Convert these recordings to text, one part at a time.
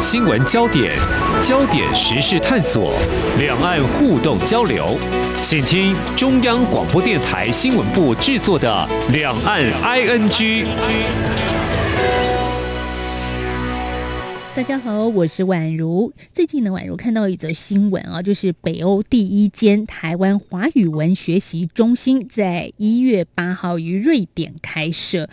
新闻焦点、焦点时事探索、两岸互动交流，请听中央广播电台新闻部制作的《两岸 ING》。大家好，我是宛如。最近呢，宛如看到一则新闻啊，就是北欧第一间台湾华语文学习中心在一月八号于瑞典开设。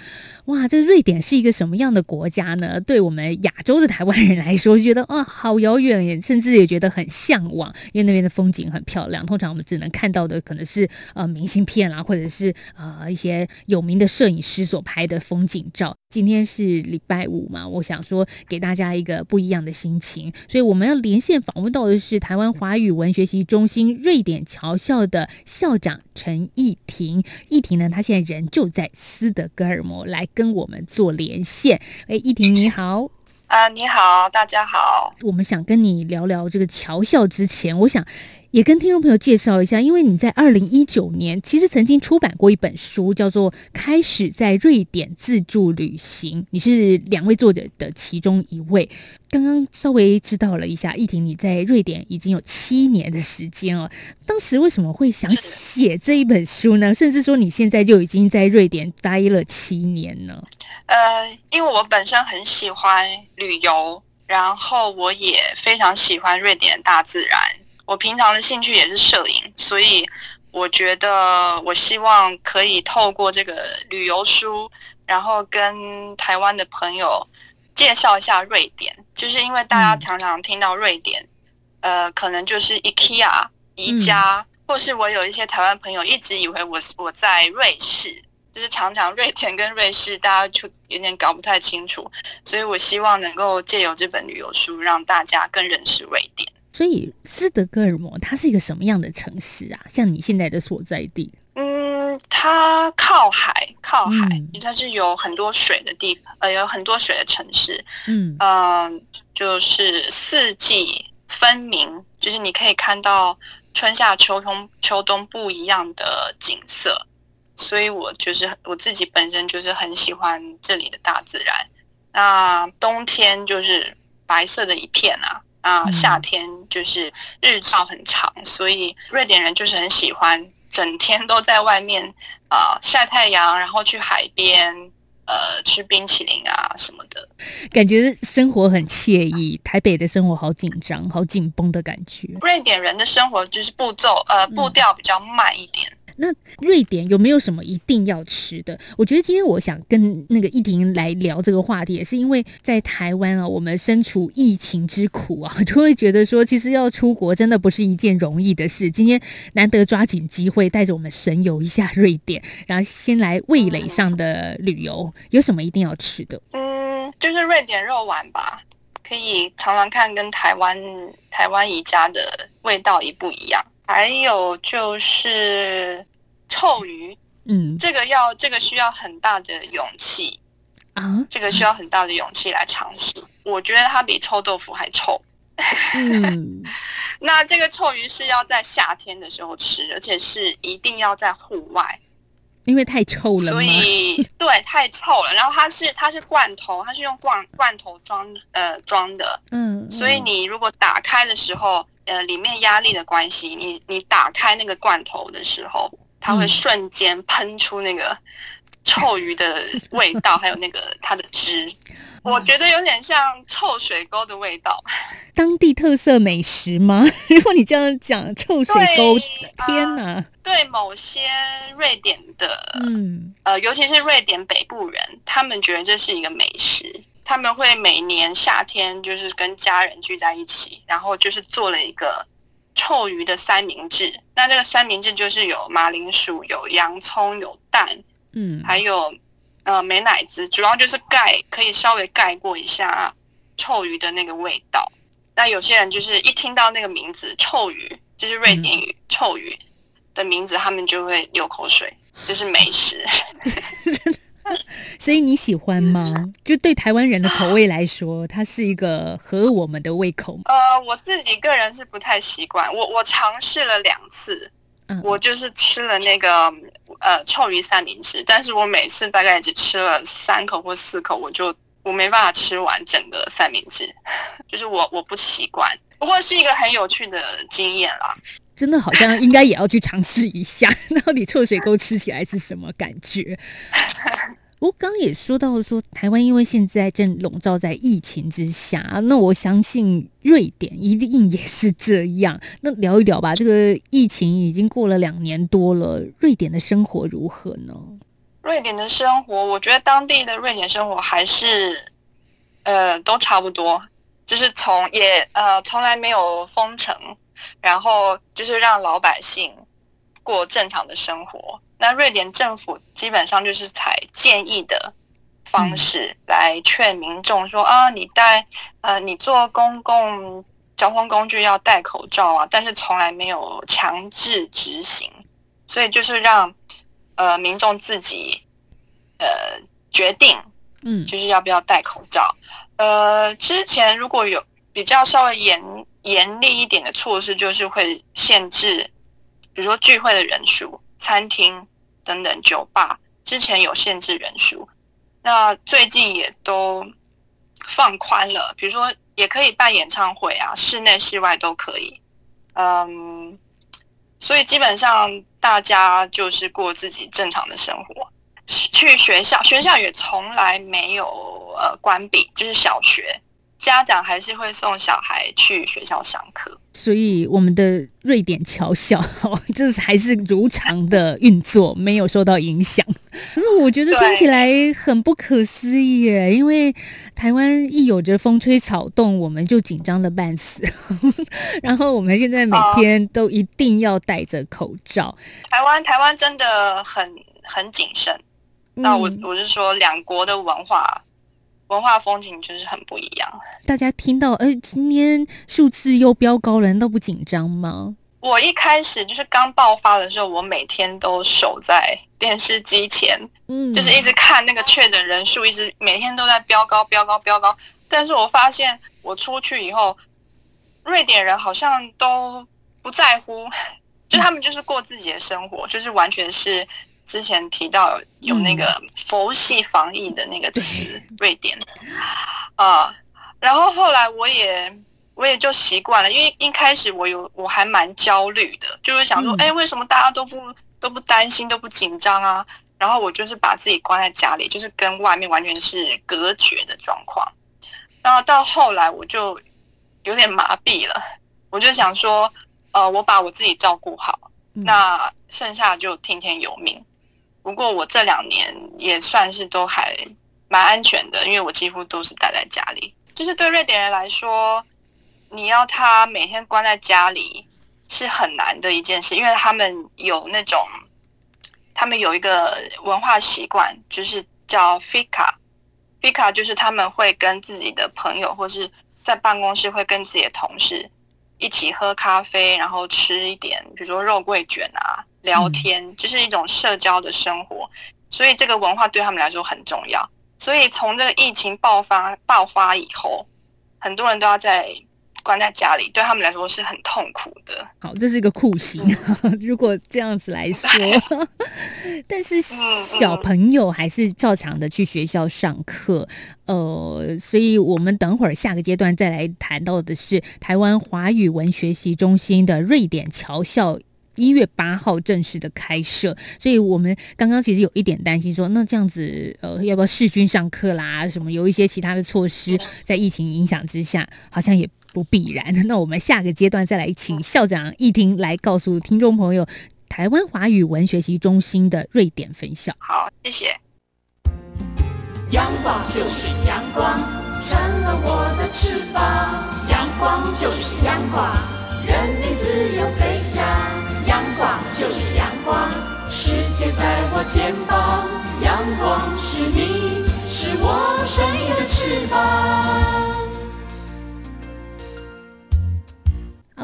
哇，这瑞典是一个什么样的国家呢？对我们亚洲的台湾人来说，觉得啊好遥远，也甚至也觉得很向往，因为那边的风景很漂亮。通常我们只能看到的可能是呃明信片啦，或者是呃一些有名的摄影师所拍的风景照。今天是礼拜五嘛，我想说给大家一个不一样的心情，所以我们要连线访问到的是台湾华语文学习中心瑞典侨校的校长陈义婷。义婷呢，她现在人就在斯德哥尔摩，来跟我们做连线。哎，义婷你好，啊，你好，大家好。我们想跟你聊聊这个桥校之前，我想。也跟听众朋友介绍一下，因为你在二零一九年其实曾经出版过一本书，叫做《开始在瑞典自助旅行》，你是两位作者的其中一位。刚刚稍微知道了一下，易婷你在瑞典已经有七年的时间哦。当时为什么会想写这一本书呢？甚至说你现在就已经在瑞典待了七年呢？呃，因为我本身很喜欢旅游，然后我也非常喜欢瑞典大自然。我平常的兴趣也是摄影，所以我觉得我希望可以透过这个旅游书，然后跟台湾的朋友介绍一下瑞典。就是因为大家常常听到瑞典，呃，可能就是 IKEA 宜家，或是我有一些台湾朋友一直以为我我在瑞士，就是常常瑞典跟瑞士大家就有点搞不太清楚，所以我希望能够借由这本旅游书，让大家更认识瑞典。所以斯德哥尔摩它是一个什么样的城市啊？像你现在的所在地？嗯，它靠海，靠海，它是有很多水的地方，呃，有很多水的城市。嗯嗯，就是四季分明，就是你可以看到春夏秋冬秋冬不一样的景色。所以我就是我自己本身就是很喜欢这里的大自然。那冬天就是白色的一片啊。啊，夏天就是日照很长，所以瑞典人就是很喜欢整天都在外面啊 晒太阳，然后去海边呃吃冰淇淋啊什么的，感觉生活很惬意。台北的生活好紧张、好紧绷的感觉。瑞典人的生活就是步骤呃步调比较慢一点。那瑞典有没有什么一定要吃的？我觉得今天我想跟那个易婷来聊这个话题，也是因为在台湾啊，我们身处疫情之苦啊，就会觉得说，其实要出国真的不是一件容易的事。今天难得抓紧机会，带着我们神游一下瑞典，然后先来味蕾上的旅游，有什么一定要吃的？嗯，就是瑞典肉丸吧，可以尝尝看，跟台湾台湾宜家的味道一不一样。还有就是臭鱼，嗯，这个要这个需要很大的勇气啊，这个需要很大的勇气来尝试。我觉得它比臭豆腐还臭。嗯，那这个臭鱼是要在夏天的时候吃，而且是一定要在户外，因为太臭了。所以对，太臭了。然后它是它是罐头，它是用罐罐头装呃装的，嗯，所以你如果打开的时候。呃，里面压力的关系，你你打开那个罐头的时候，它会瞬间喷出那个臭鱼的味道，还有那个它的汁，我觉得有点像臭水沟的味道。当地特色美食吗？如果你这样讲，臭水沟，天哪！对某些瑞典的，嗯，呃，尤其是瑞典北部人，他们觉得这是一个美食。他们会每年夏天就是跟家人聚在一起，然后就是做了一个臭鱼的三明治。那这个三明治就是有马铃薯、有洋葱、有蛋，嗯，还有呃美乃滋，主要就是盖可以稍微盖过一下臭鱼的那个味道。那有些人就是一听到那个名字“臭鱼”，就是瑞典语“臭鱼”的名字，他们就会流口水，就是美食。所以你喜欢吗？就对台湾人的口味来说，它是一个合我们的胃口吗？呃，我自己个人是不太习惯。我我尝试了两次，我就是吃了那个呃臭鱼三明治，但是我每次大概只吃了三口或四口，我就我没办法吃完整个三明治，就是我我不习惯。不过是一个很有趣的经验啦。真的好像应该也要去尝试一下，到底臭水沟吃起来是什么感觉？我刚刚也说到说，台湾因为现在正笼罩在疫情之下，那我相信瑞典一定也是这样。那聊一聊吧，这个疫情已经过了两年多了，瑞典的生活如何呢？瑞典的生活，我觉得当地的瑞典生活还是呃都差不多，就是从也呃从来没有封城。然后就是让老百姓过正常的生活。那瑞典政府基本上就是采建议的方式来劝民众说啊，你戴呃，你坐公共交通工具要戴口罩啊，但是从来没有强制执行，所以就是让呃民众自己呃决定，嗯，就是要不要戴口罩。呃，之前如果有比较稍微严。严厉一点的措施就是会限制，比如说聚会的人数、餐厅等等、酒吧，之前有限制人数，那最近也都放宽了，比如说也可以办演唱会啊，室内、室外都可以。嗯，所以基本上大家就是过自己正常的生活，去学校，学校也从来没有呃关闭，就是小学。家长还是会送小孩去学校上课，所以我们的瑞典侨校就是还是如常的运作，没有受到影响。可是我觉得听起来很不可思议耶，因为台湾一有着风吹草动，我们就紧张的半死，然后我们现在每天都一定要戴着口罩。台湾台湾真的很很谨慎。那我我是说两国的文化。文化风景就是很不一样。大家听到，哎，今天数字又飙高了，难道不紧张吗？我一开始就是刚爆发的时候，我每天都守在电视机前，嗯，就是一直看那个确诊人数，一直每天都在飙高、飙高、飙高。但是我发现，我出去以后，瑞典人好像都不在乎，就他们就是过自己的生活，就是完全是。之前提到有那个佛系防疫的那个词，瑞典啊，然后后来我也我也就习惯了，因为一开始我有我还蛮焦虑的，就是想说，哎，为什么大家都不都不担心都不紧张啊？然后我就是把自己关在家里，就是跟外面完全是隔绝的状况。然后到后来我就有点麻痹了，我就想说，呃，我把我自己照顾好，那剩下就听天由命。不过我这两年也算是都还蛮安全的，因为我几乎都是待在家里。就是对瑞典人来说，你要他每天关在家里是很难的一件事，因为他们有那种，他们有一个文化习惯，就是叫 fika，fika 就是他们会跟自己的朋友或是在办公室会跟自己的同事一起喝咖啡，然后吃一点，比如说肉桂卷啊。聊天就是一种社交的生活，所以这个文化对他们来说很重要。所以从这个疫情爆发爆发以后，很多人都要在关在家里，对他们来说是很痛苦的。好，这是一个酷刑。如果这样子来说，但是小朋友还是照常的去学校上课。呃，所以我们等会儿下个阶段再来谈到的是台湾华语文学习中心的瑞典侨校。一月八号正式的开设，所以我们刚刚其实有一点担心，说那这样子，呃，要不要试军上课啦？什么有一些其他的措施，在疫情影响之下，好像也不必然。那我们下个阶段再来请校长易婷来告诉听众朋友，台湾华语文学习中心的瑞典分校。好，谢谢。阳光就是阳光，成了我的翅膀。阳光就是阳光，人民自由飞翔。阳光就是阳光，世界在我肩膀。阳光是你，是我生命的翅膀。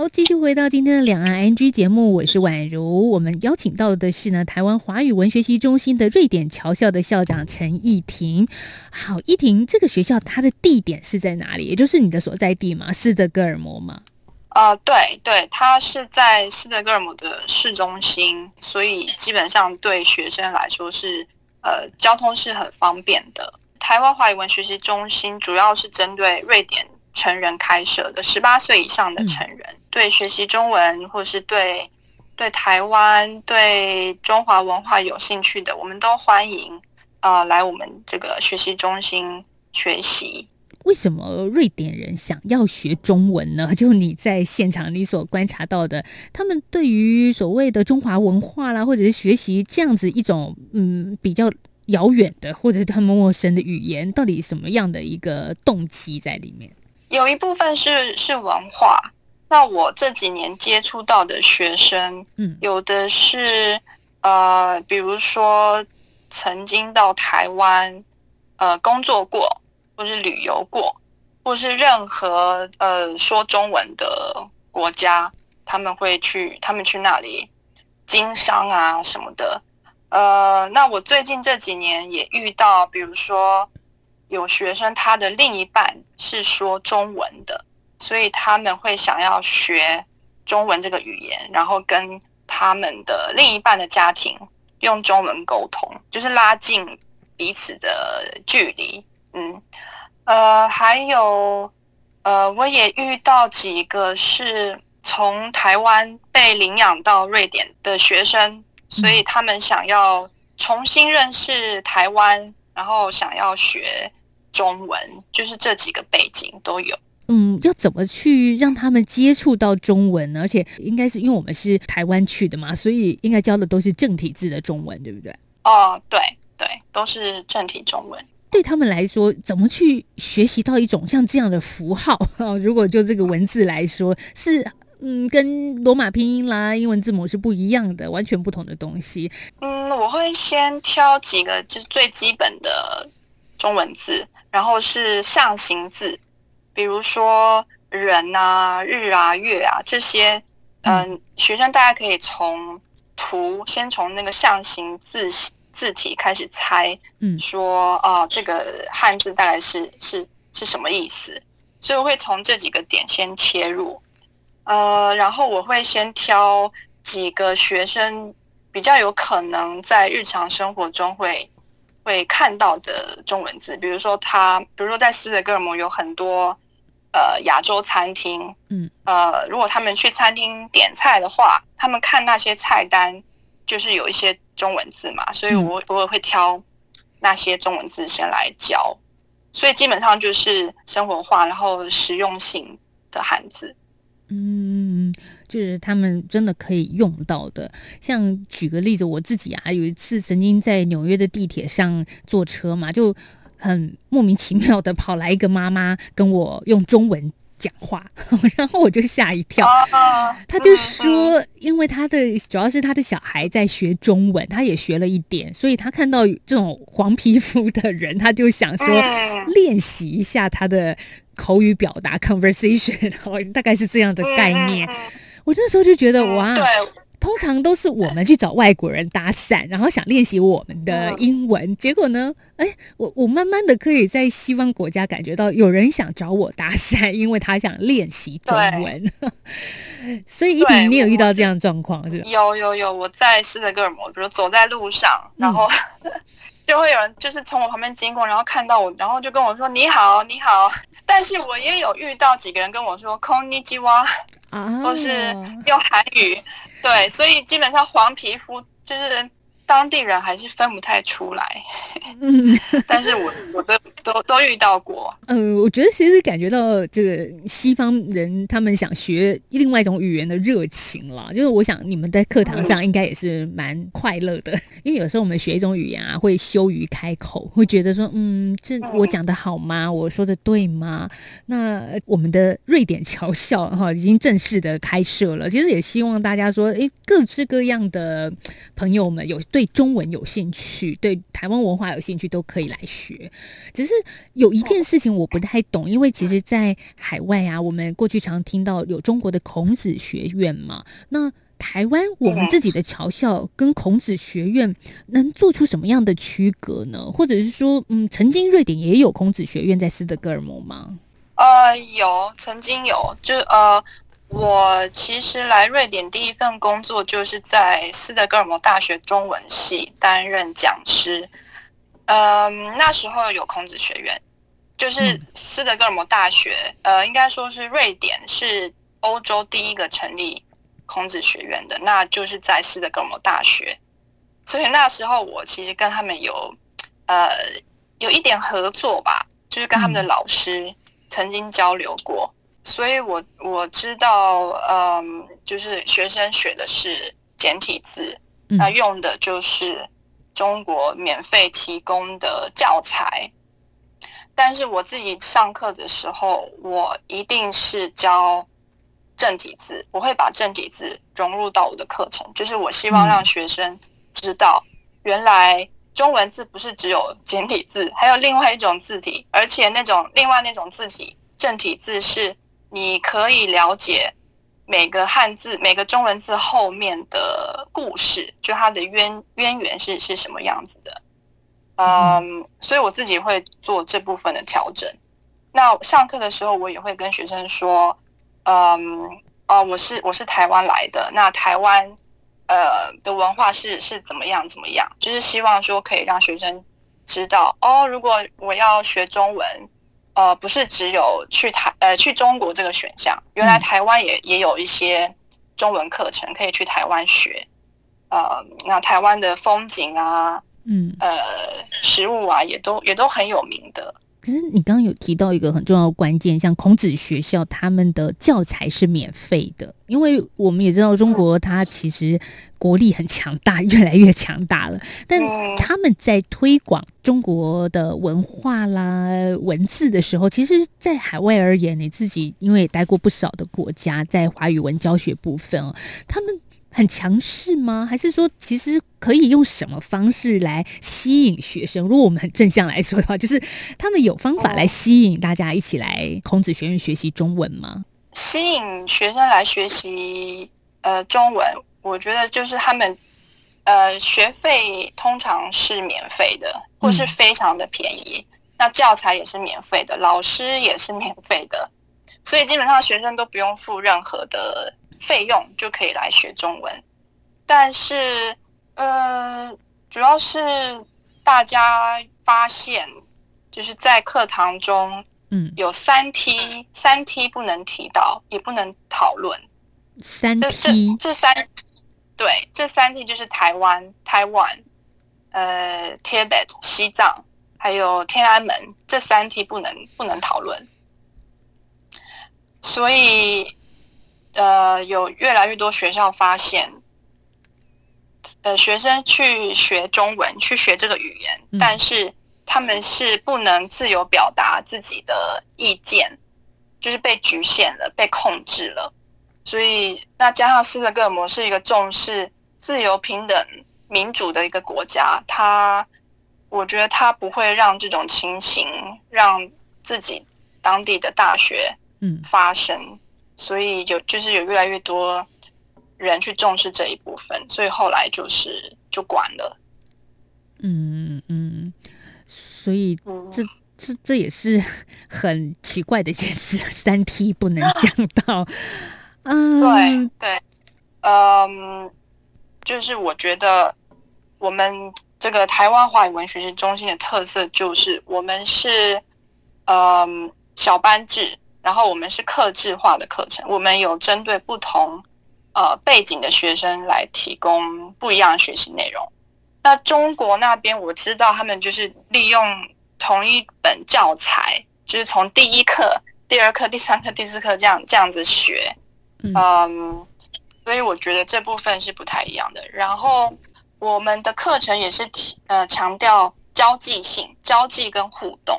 好，继续回到今天的两岸 NG 节目，我是宛如。我们邀请到的是呢，台湾华语文学习中心的瑞典侨校的校长陈义婷。好，义婷，这个学校它的地点是在哪里？也就是你的所在地吗？斯德哥尔摩吗？呃，对对，它是在斯德哥尔摩的市中心，所以基本上对学生来说是呃交通是很方便的。台湾华语文学习中心主要是针对瑞典成人开设的，十八岁以上的成人，对学习中文或是对对台湾、对中华文化有兴趣的，我们都欢迎呃来我们这个学习中心学习。为什么瑞典人想要学中文呢？就你在现场你所观察到的，他们对于所谓的中华文化啦，或者是学习这样子一种嗯比较遥远的或者是他们陌生的语言，到底什么样的一个动机在里面？有一部分是是文化。那我这几年接触到的学生，嗯，有的是呃，比如说曾经到台湾呃工作过。或是旅游过，或是任何呃说中文的国家，他们会去，他们去那里经商啊什么的。呃，那我最近这几年也遇到，比如说有学生他的另一半是说中文的，所以他们会想要学中文这个语言，然后跟他们的另一半的家庭用中文沟通，就是拉近彼此的距离。嗯，呃，还有，呃，我也遇到几个是从台湾被领养到瑞典的学生，所以他们想要重新认识台湾，然后想要学中文，就是这几个背景都有。嗯，要怎么去让他们接触到中文呢？而且应该是因为我们是台湾去的嘛，所以应该教的都是正体字的中文，对不对？哦，对对，都是正体中文。对他们来说，怎么去学习到一种像这样的符号啊？如果就这个文字来说，是嗯，跟罗马拼音啦、英文字母是不一样的，完全不同的东西。嗯，我会先挑几个就是最基本的中文字，然后是象形字，比如说人啊、日啊、月啊这些。嗯，学生大家可以从图先从那个象形字。字体开始猜，嗯，说啊，这个汉字大概是是是什么意思？所以我会从这几个点先切入，呃，然后我会先挑几个学生比较有可能在日常生活中会会看到的中文字，比如说他，比如说在斯德哥尔摩有很多呃亚洲餐厅，嗯，呃，如果他们去餐厅点菜的话，他们看那些菜单，就是有一些。中文字嘛，所以我我会挑那些中文字先来教，所以基本上就是生活化，然后实用性的汉字。嗯，就是他们真的可以用到的。像举个例子，我自己啊，有一次曾经在纽约的地铁上坐车嘛，就很莫名其妙的跑来一个妈妈跟我用中文。讲话，然后我就吓一跳。他就说，因为他的主要是他的小孩在学中文，他也学了一点，所以他看到这种黄皮肤的人，他就想说练习一下他的口语表达 conversation，大概是这样的概念。我那时候就觉得哇。通常都是我们去找外国人搭讪，然后想练习我们的英文，结果呢，哎，我我慢慢的可以在西方国家感觉到有人想找我搭讪，因为他想练习中文。所以一婷，你有遇到这样状况是有有有，我在斯德哥尔摩，比如走在路上，然后 就会有人就是从我旁边经过，然后看到我，然后就跟我说你好你好。但是我也有遇到几个人跟我说空尼基哇，或是用韩语。对，所以基本上黄皮肤就是当地人还是分不太出来。嗯，但是我我都都都遇到过。嗯，我觉得其实感觉到这个西方人他们想学另外一种语言的热情了。就是我想你们在课堂上应该也是蛮快乐的，因为有时候我们学一种语言啊，会羞于开口，会觉得说，嗯，这我讲的好吗？我说的对吗？那我们的瑞典侨校哈已经正式的开设了，其实也希望大家说，哎，各式各样的朋友们有对中文有兴趣，对台湾文化有兴趣都可以来学。只是有一件事情我不太懂，因为其实，在海外啊，我们过去常听到有中国的孔子学院嘛。那台湾我们自己的侨校跟孔子学院能做出什么样的区隔呢？或者是说，嗯，曾经瑞典也有孔子学院在斯德哥尔摩吗？呃，有，曾经有，就呃，我其实来瑞典第一份工作就是在斯德哥尔摩大学中文系担任讲师。嗯，那时候有孔子学院，就是斯德哥尔摩大学，呃，应该说是瑞典是欧洲第一个成立孔子学院的，那就是在斯德哥尔摩大学。所以那时候我其实跟他们有呃有一点合作吧，就是跟他们的老师曾经交流过，所以我我知道，嗯，就是学生学的是简体字，那用的就是中国免费提供的教材，但是我自己上课的时候，我一定是教正体字，我会把正体字融入到我的课程，就是我希望让学生。知道，原来中文字不是只有简体字，还有另外一种字体，而且那种另外那种字体正体字是你可以了解每个汉字、每个中文字后面的故事，就它的渊渊源是是什么样子的。嗯，所以我自己会做这部分的调整。那上课的时候，我也会跟学生说，嗯，哦，我是我是台湾来的，那台湾。呃，的文化是是怎么样？怎么样？就是希望说可以让学生知道哦。如果我要学中文，呃，不是只有去台呃去中国这个选项，原来台湾也也有一些中文课程可以去台湾学。呃，那台湾的风景啊，嗯，呃，食物啊，也都也都很有名的。可是你刚刚有提到一个很重要的关键，像孔子学校，他们的教材是免费的，因为我们也知道中国它其实国力很强大，越来越强大了。但他们在推广中国的文化啦、文字的时候，其实，在海外而言，你自己因为也待过不少的国家，在华语文教学部分哦，他们。很强势吗？还是说，其实可以用什么方式来吸引学生？如果我们很正向来说的话，就是他们有方法来吸引大家一起来孔子学院学习中文吗？吸引学生来学习呃中文，我觉得就是他们呃学费通常是免费的，或是非常的便宜。那教材也是免费的，老师也是免费的，所以基本上学生都不用付任何的。费用就可以来学中文，但是，呃，主要是大家发现，就是在课堂中，嗯，有三 T，三 T 不能提到，也不能讨论。三 T，这三，对，这三 T 就是台湾、台湾，呃，Tibet 西藏，还有天安门，这三 T 不能不能讨论，所以。呃，有越来越多学校发现，呃，学生去学中文，去学这个语言，但是他们是不能自由表达自己的意见，就是被局限了，被控制了。所以，那加上斯德哥尔摩是一个重视自由、平等、民主的一个国家，他，我觉得他不会让这种情形让自己当地的大学嗯发生。所以有就是有越来越多人去重视这一部分，所以后来就是就管了。嗯嗯，所以这这这也是很奇怪的一件事，三 T 不能讲到。嗯，对对，嗯，就是我觉得我们这个台湾华语文学习中心的特色就是我们是嗯小班制。然后我们是克制化的课程，我们有针对不同呃背景的学生来提供不一样的学习内容。那中国那边我知道他们就是利用同一本教材，就是从第一课、第二课、第三课、第四课这样这样子学，嗯，所以我觉得这部分是不太一样的。然后我们的课程也是提呃强调交际性、交际跟互动，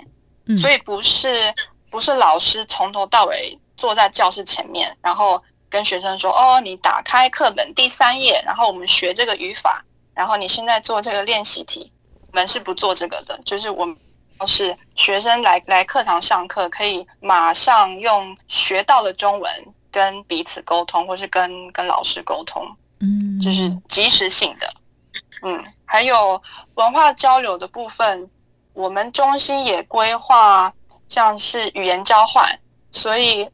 所以不是。不是老师从头到尾坐在教室前面，然后跟学生说：“哦，你打开课本第三页，然后我们学这个语法，然后你现在做这个练习题。”我们是不做这个的，就是我们是学生来来课堂上课，可以马上用学到的中文跟彼此沟通，或是跟跟老师沟通，嗯，就是及时性的。嗯，还有文化交流的部分，我们中心也规划。像是语言交换，所以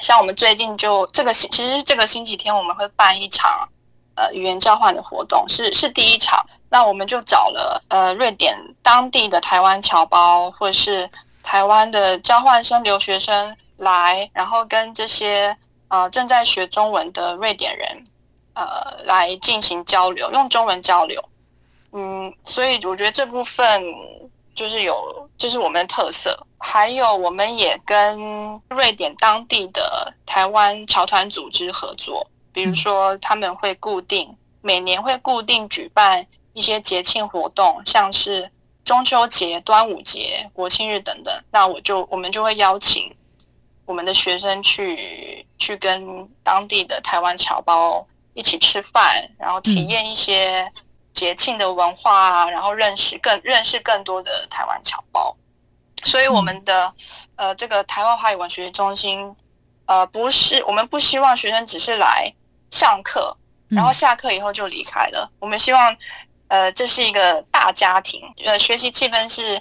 像我们最近就这个星，其实这个星期天我们会办一场，呃，呃语言交换的活动，是是第一场。那我们就找了呃瑞典当地的台湾侨胞，或者是台湾的交换生留学生来，然后跟这些呃正在学中文的瑞典人呃来进行交流，用中文交流。嗯，所以我觉得这部分就是有，就是我们的特色。还有，我们也跟瑞典当地的台湾侨团组织合作，比如说他们会固定每年会固定举办一些节庆活动，像是中秋节、端午节、国庆日等等。那我就我们就会邀请我们的学生去去跟当地的台湾侨胞一起吃饭，然后体验一些。节庆的文化啊，然后认识更认识更多的台湾侨胞，所以我们的呃这个台湾华语文学中心，呃不是我们不希望学生只是来上课，然后下课以后就离开了。我们希望呃这是一个大家庭，呃学习气氛是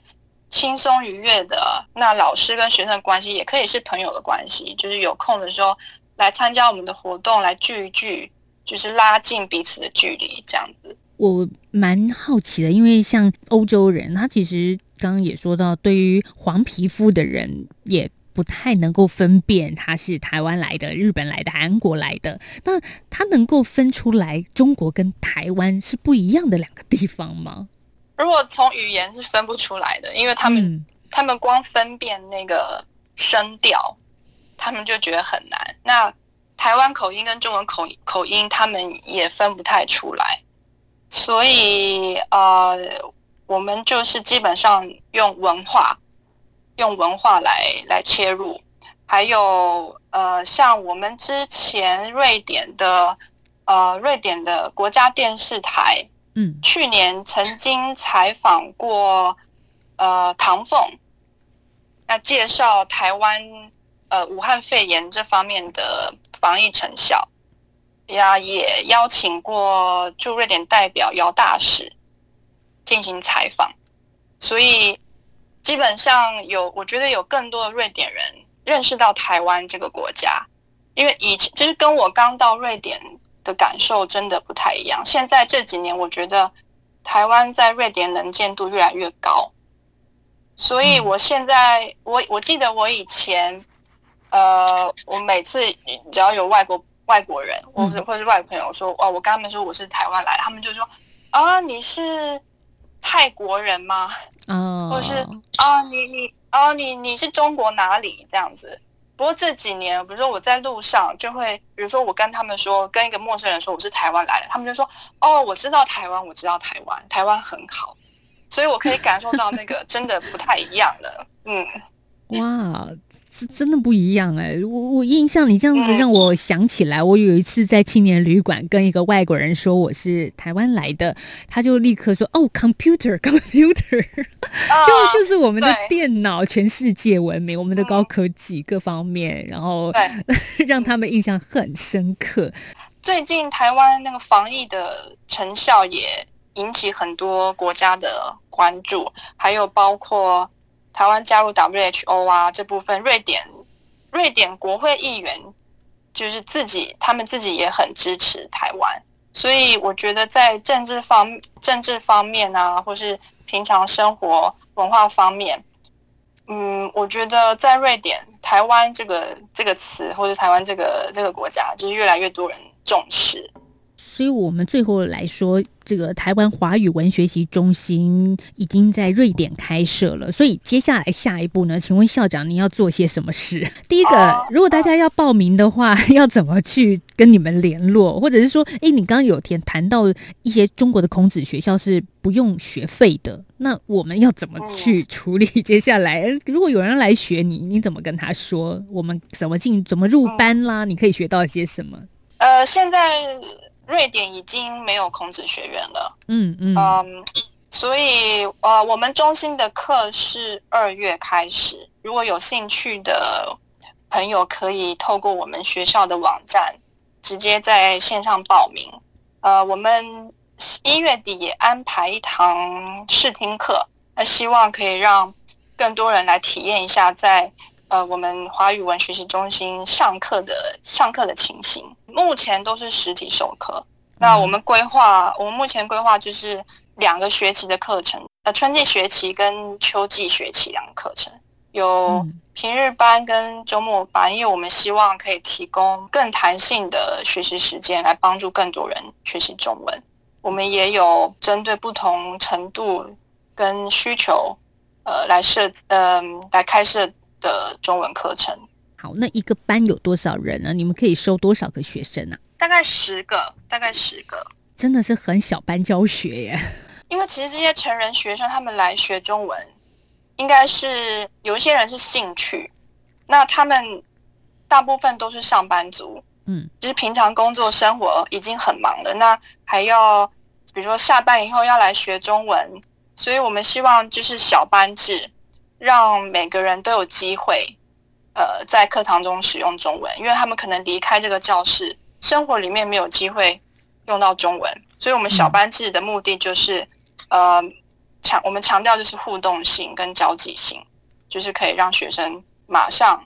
轻松愉悦的。那老师跟学生的关系也可以是朋友的关系，就是有空的时候来参加我们的活动，来聚一聚，就是拉近彼此的距离，这样子。我蛮好奇的，因为像欧洲人，他其实刚刚也说到，对于黄皮肤的人也不太能够分辨他是台湾来的、日本来的、韩国来的。那他能够分出来中国跟台湾是不一样的两个地方吗？如果从语言是分不出来的，因为他们他们光分辨那个声调，他们就觉得很难。那台湾口音跟中文口口音，他们也分不太出来。所以，呃，我们就是基本上用文化，用文化来来切入。还有，呃，像我们之前瑞典的，呃，瑞典的国家电视台，嗯，去年曾经采访过，呃，唐凤，那介绍台湾，呃，武汉肺炎这方面的防疫成效。呀，也邀请过驻瑞典代表姚大使进行采访，所以基本上有，我觉得有更多的瑞典人认识到台湾这个国家，因为以前就是跟我刚到瑞典的感受真的不太一样。现在这几年，我觉得台湾在瑞典能见度越来越高，所以我现在我我记得我以前，呃，我每次只要有外国。外国人，或者或者是外朋友说，哦，我跟他们说我是台湾来，他们就说，啊，你是泰国人吗？哦，或者是啊，你你啊，你你是中国哪里这样子？不过这几年，比如说我在路上就会，比如说我跟他们说，跟一个陌生人说我是台湾来的，他们就说，哦，我知道台湾，我知道台湾，台湾很好，所以我可以感受到那个真的不太一样了，嗯。哇，是真的不一样哎！我我印象你这样子让我想起来，我有一次在青年旅馆跟一个外国人说我是台湾来的，他就立刻说：“哦，computer，computer，就就是我们的电脑，全世界闻名，我们的高科技各方面，然后 让他们印象很深刻。最近台湾那个防疫的成效也引起很多国家的关注，还有包括。台湾加入 WHO 啊，这部分瑞典瑞典国会议员就是自己，他们自己也很支持台湾，所以我觉得在政治方政治方面啊，或是平常生活文化方面，嗯，我觉得在瑞典台湾这个这个词，或者台湾这个这个国家，就是越来越多人重视。所以我们最后来说，这个台湾华语文学习中心已经在瑞典开设了。所以接下来下一步呢？请问校长，您要做些什么事？第一个，如果大家要报名的话，要怎么去跟你们联络？或者是说，哎，你刚刚有填谈到一些中国的孔子学校是不用学费的，那我们要怎么去处理？接下来，如果有人来学你，你怎么跟他说？我们怎么进？怎么入班啦？你可以学到一些什么？呃，现在。瑞典已经没有孔子学院了，嗯嗯嗯，所以呃，我们中心的课是二月开始，如果有兴趣的朋友，可以透过我们学校的网站直接在线上报名。呃，我们一月底也安排一堂试听课，那希望可以让更多人来体验一下在。呃，我们华语文学习中心上课的上课的情形，目前都是实体授课。那我们规划，我们目前规划就是两个学期的课程，呃，春季学期跟秋季学期两个课程，有嗯平日班跟周末班，因为我们希望可以提供更弹性的学习时间，来帮助更多人学习中文。我们也有针对不同程度跟需求，呃，来设呃来开设的中文课程，好，那一个班有多少人呢？你们可以收多少个学生啊？大概十个，大概十个。真的是很小班教学耶。因为其实这些成人学生他们来学中文，应该是有一些人是兴趣，那他们大部分都是上班族，嗯，就是平常工作生活已经很忙了，那还要比如说下班以后要来学中文，所以我们希望就是小班制，让每个人都有机会，呃，在课堂中使用中文，因为他们可能离开这个教室，生活里面没有机会用到中文，所以我们小班制的目的就是，呃，强我们强调就是互动性跟交际性，就是可以让学生马上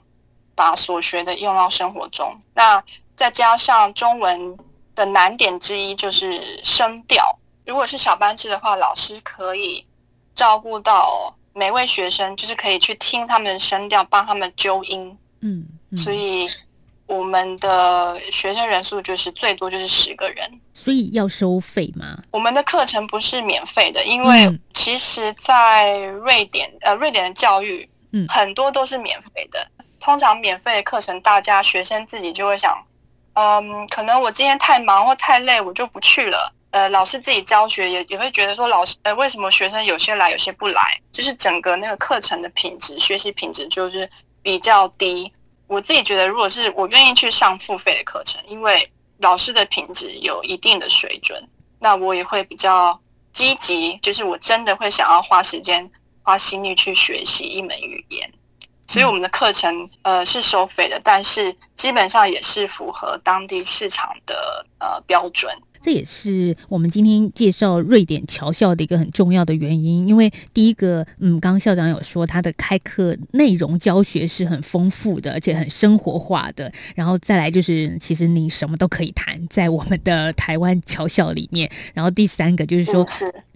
把所学的用到生活中。那再加上中文的难点之一就是声调，如果是小班制的话，老师可以照顾到每位学生，就是可以去听他们的声调，帮他们纠音。嗯，嗯所以我们的学生人数就是最多就是十个人。所以要收费吗？我们的课程不是免费的，因为嗯其实，在瑞典，呃，瑞典的教育，嗯很多都是免费的。通常免费的课程，大家学生自己就会想，嗯，可能我今天太忙或太累，我就不去了。呃，老师自己教学也也会觉得说，老师，呃，为什么学生有些来，有些不来？就是整个那个课程的品质，学习品质就是比较低。我自己觉得，如果是我愿意去上付费的课程，因为老师的品质有一定的水准，那我也会比较积极，就是我真的会想要花时间、花心力去学习一门语言。所以我们的课程呃是收费的，但是基本上也是符合当地市场的呃标准。这也是我们今天介绍瑞典侨校的一个很重要的原因，因为第一个，嗯，刚刚校长有说他的开课内容教学是很丰富的，而且很生活化的。然后再来就是，其实你什么都可以谈，在我们的台湾侨校里面。然后第三个就是说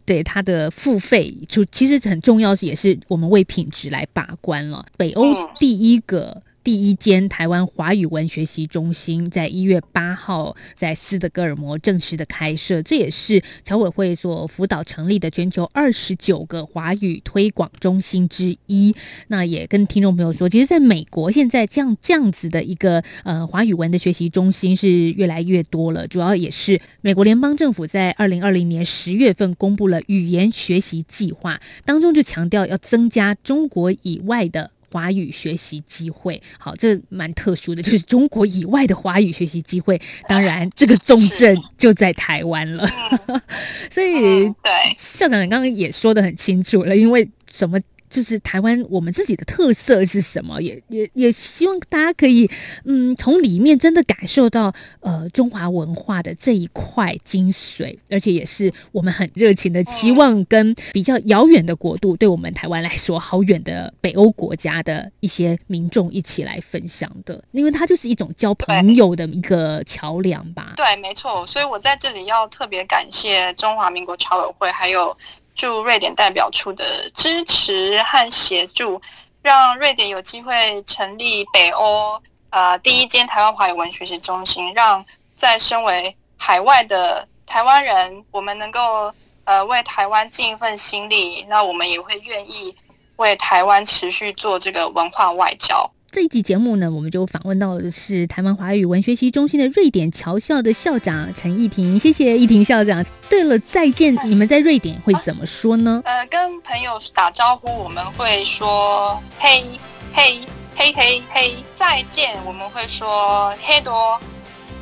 对它的付费，就其实很重要，也是我们为品质来把关了。北欧嗯第一个。第一间台湾华语文学习中心在一月八号在斯德哥尔摩正式的开设，这也是侨委会所辅导成立的全球二十九个华语推广中心之一。那也跟听众朋友说，其实在美国现在这样这样子的一个呃华语文的学习中心是越来越多了，主要也是美国联邦政府在二零二零年十月份公布了语言学习计划，当中就强调要增加中国以外的。华语学习机会，好，这蛮特殊的，就是中国以外的华语学习机会。当然，这个重镇就在台湾了，所以嗯，对，校长刚刚也说的很清楚了，因为什么？就是台湾我们自己的特色是什么？也也也希望大家可以，嗯，从里面真的感受到呃中华文化的这一块精髓，而且也是我们很热情的期望跟比较遥远的国度，对我们台湾来说好远的北欧国家的一些民众一起来分享的，因为它就是一种交朋友的一个桥梁吧。对，没错。所以我在这里要特别感谢中华民国侨委会，还有驻瑞典代表处的支持和协助，让瑞典有机会成立北欧呃第一间台湾华语文学习中心，让在身为海外的台湾人，我们能够呃为台湾尽一份心力，那我们也会愿意为台湾持续做这个文化外交。这一集节目呢，我们就访问到的是台湾华语文学习中心的瑞典侨校的校长陈义婷，谢谢义婷校长。对了，再见，你们在瑞典会怎么说呢？呃，跟朋友打招呼，我们会说嘿嘿嘿嘿嘿，再见，我们会说嘿多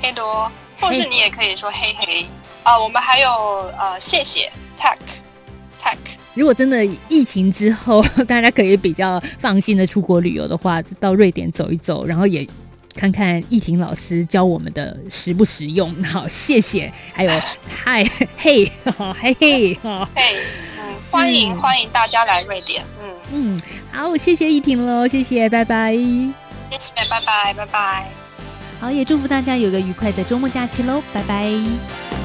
嘿多，或是你也可以说嘿嘿啊、我们还有呃谢谢 tak，如果真的疫情之后，大家可以比较放心的出国旅游的话，就到瑞典走一走，然后也看看易婷老师教我们的实不实用。好，谢谢，还有嗨嘿好嘿嘿好。嘿，嗯，欢迎欢迎大家来瑞典，嗯，嗯，好，谢谢易婷喽，谢谢，拜拜。谢谢，拜拜拜拜。好，也祝福大家有个愉快的周末假期喽，拜拜。